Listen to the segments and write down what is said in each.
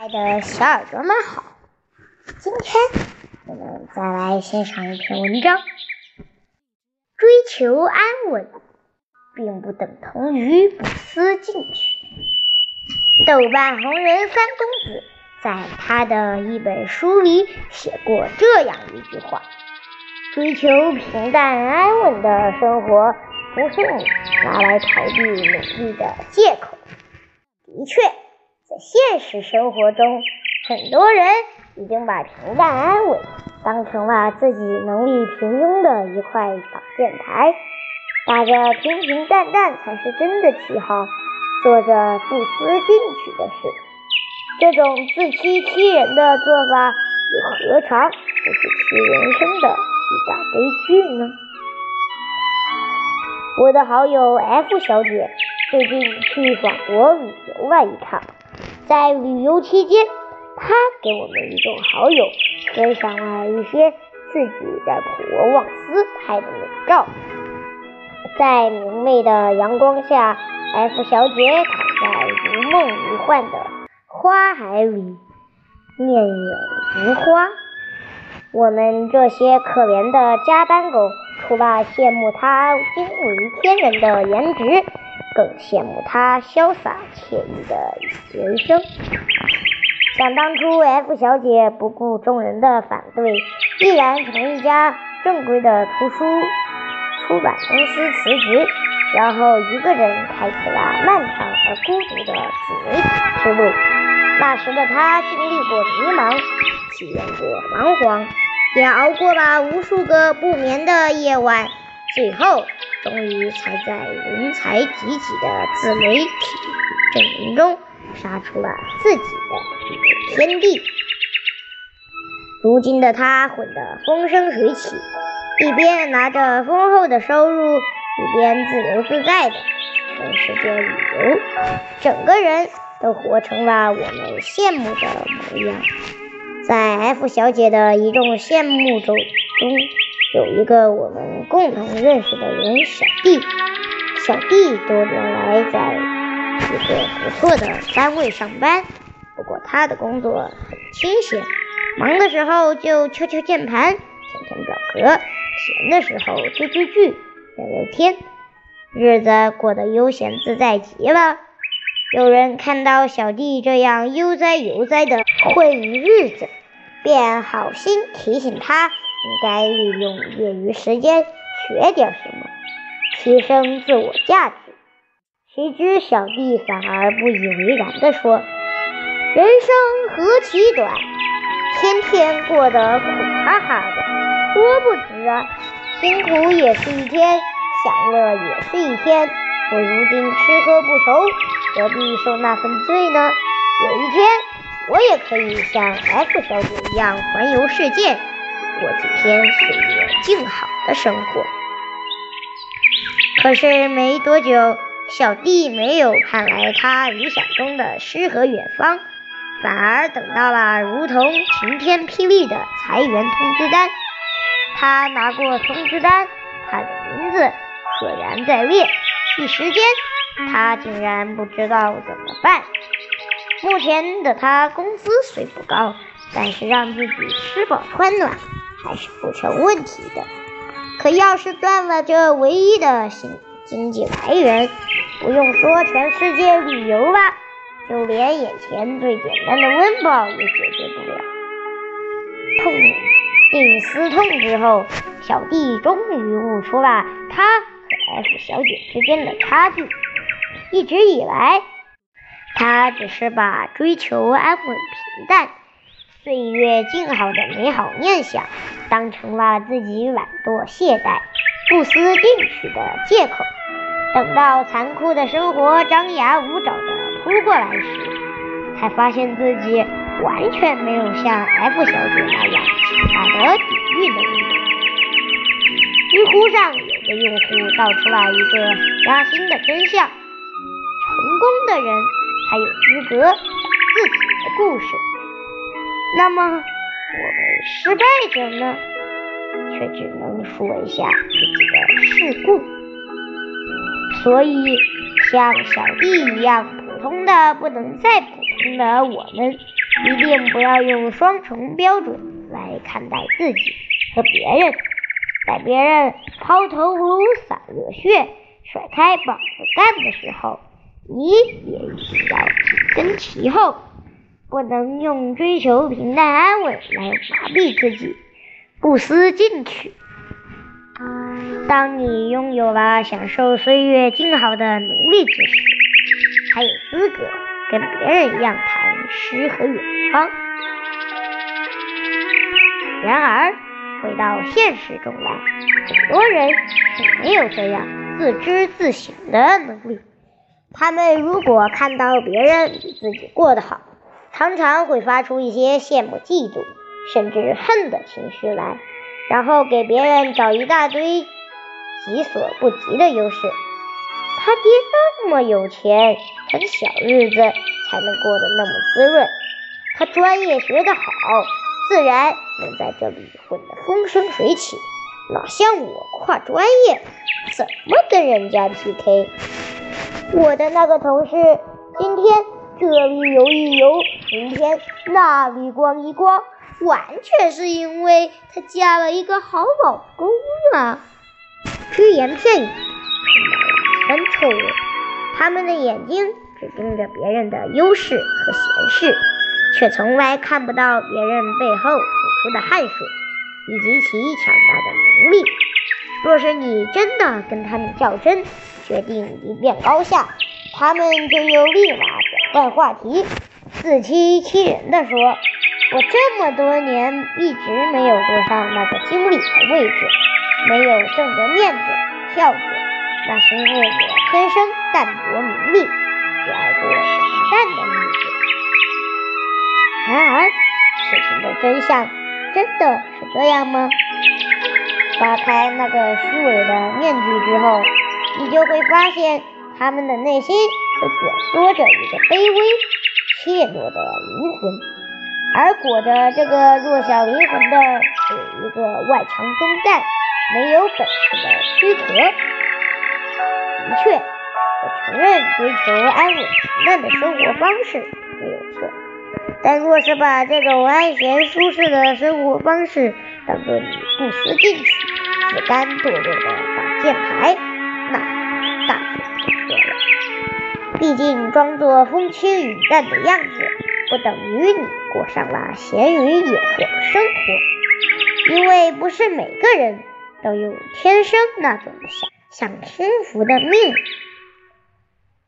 爱的小耳朵们好，今天我们再来欣赏一篇文章。追求安稳，并不等同于不思进取。豆瓣红人三公子在他的一本书里写过这样一句话：“追求平淡安稳的生活，不是你拿来逃避努力的借口。”的确。现实生活中，很多人已经把平淡安稳当成了自己能力平庸的一块挡箭牌，打着平平淡淡才是真的旗号，做着不思进取的事。这种自欺欺人的做法，又何尝不是其人生的一大悲剧呢？我的好友 F 小姐最近去法国旅游了一趟。在旅游期间，他给我们一众好友分享了一些自己在普罗旺斯拍的美照。在明媚的阳光下，F 小姐躺在如梦如幻的花海里，面眼如花。我们这些可怜的加班狗，除了羡慕她惊为天人的颜值。更羡慕他潇洒惬意的人生。想当初，F 小姐不顾众人的反对，毅然从一家正规的图书出版公司辞职，然后一个人开启了漫长而孤独的自媒体之路。那时的她经历过迷茫，体验过彷徨，也熬过了无数个不眠的夜晚，最后。终于才在人才济济的自媒体阵营中杀出了自己的一片天地。如今的他混得风生水起，一边拿着丰厚的收入，一边自由自在的全世界旅游，整个人都活成了我们羡慕的模样。在 F 小姐的一众羡慕中中。有一个我们共同认识的人，小弟。小弟多年来在一个不错的单位上班，不过他的工作很清闲，忙的时候就敲敲键盘、填填表格，闲的时候追追剧、聊聊天，日子过得悠闲自在极了。有人看到小弟这样悠哉悠哉的混日子，便好心提醒他。应该利用业余时间学点什么，提升自我价值。谁知小弟反而不以为然地说：“人生何其短，天天过得苦哈哈的，多不值啊！辛苦也是一天，享乐也是一天。我如今吃喝不愁，何必受那份罪呢？有一天，我也可以像 F 小姐一样环游世界。”过几天岁月静好的生活。可是没多久，小弟没有盼来他理想中的诗和远方，反而等到了如同晴天霹雳的裁员通知单。他拿过通知单，他的名字赫然在列。一时间，他竟然不知道怎么办。目前的他工资虽不高，但是让自己吃饱穿暖。还是不成问题的。可要是断了这唯一的经经济来源，不用说全世界旅游吧，就连眼前最简单的温饱也解决不了。痛定思痛之后，小弟终于悟出了他和 F 小姐之间的差距。一直以来，他只是把追求安稳平淡。岁月静好的美好念想，当成了自己懒惰懈怠、不思进取的借口。等到残酷的生活张牙舞爪的扑过来时，才发现自己完全没有像 F 小姐那样强大的抵御能力。知乎上有个用户道出了一个扎心的真相：成功的人才有资格讲自己的故事。那么，我们失败者呢，却只能说一下自己的事故。所以，像小弟一样普通的不能再普通的我们，一定不要用双重标准来看待自己和别人。在别人抛头颅、洒热血、甩开膀子干的时候，你也需要紧跟其后，不能用追求平淡安稳来麻痹自己，不思进取。当你拥有了享受岁月静好的能力之时，才有资格跟别人一样谈诗和远方。然而，回到现实中来，很多人是没有这样自知自省的能力。他们如果看到别人比自己过得好，常常会发出一些羡慕、嫉妒，甚至恨的情绪来，然后给别人找一大堆己所不及的优势。他爹那么有钱，他的小日子才能过得那么滋润。他专业学得好。自然能在这里混得风生水起，哪像我跨专业，怎么跟人家 PK？我的那个同事今天这里游一游，明天那里逛一逛，完全是因为他嫁了一个好老公啊！只言片语，充满了酸臭。他们的眼睛只盯着别人的优势和闲事。却从来看不到别人背后付出的汗水以及其强大的能力。若是你真的跟他们较真，决定一变高下，他们就又立马转换话题，自欺欺人的说：“我这么多年一直没有坐上那个经理的位置，没有挣得面子票子，那是因为我天生淡泊名利，只爱过平淡的日子。”然而，事情的真相真的是这样吗？扒开那个虚伪的面具之后，你就会发现，他们的内心都蜷缩着一个卑微、怯懦的灵魂，而裹着这个弱小灵魂的是一个外强中干、没有本事的躯壳。的确，我承认追求安稳平淡的生活方式没有错。但若是把这种安闲舒适的生活方式当做你不思进取、自甘堕落的挡箭牌，毕竟装作风轻云淡的样子，不等于你过上了闲云野鹤的生活。因为不是每个人都有天生那种享享清福的命。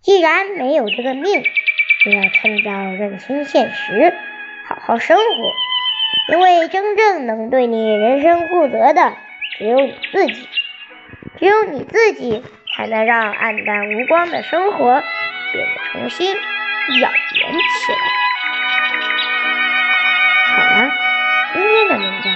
既然没有这个命，就要趁早认清现实，好好生活。因为真正能对你人生负责的，只有你自己。只有你自己，才能让暗淡无光的生活便重新耀眼起来。好了，今天的文章。